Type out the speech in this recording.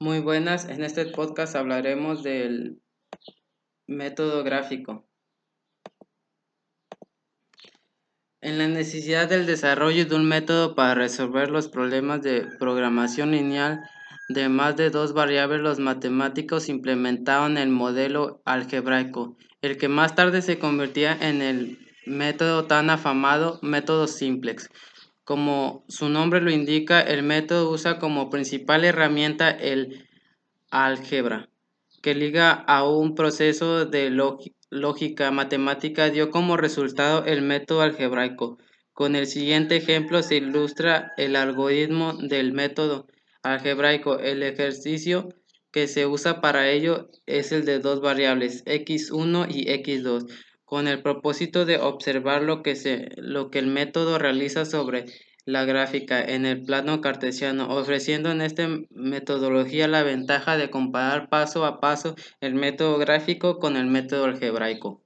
Muy buenas, en este podcast hablaremos del método gráfico. En la necesidad del desarrollo de un método para resolver los problemas de programación lineal de más de dos variables, los matemáticos implementaron el modelo algebraico, el que más tarde se convertía en el método tan afamado método simplex. Como su nombre lo indica, el método usa como principal herramienta el álgebra, que liga a un proceso de lógica matemática dio como resultado el método algebraico. Con el siguiente ejemplo se ilustra el algoritmo del método algebraico. El ejercicio que se usa para ello es el de dos variables, x1 y x2 con el propósito de observar lo que, se, lo que el método realiza sobre la gráfica en el plano cartesiano, ofreciendo en esta metodología la ventaja de comparar paso a paso el método gráfico con el método algebraico.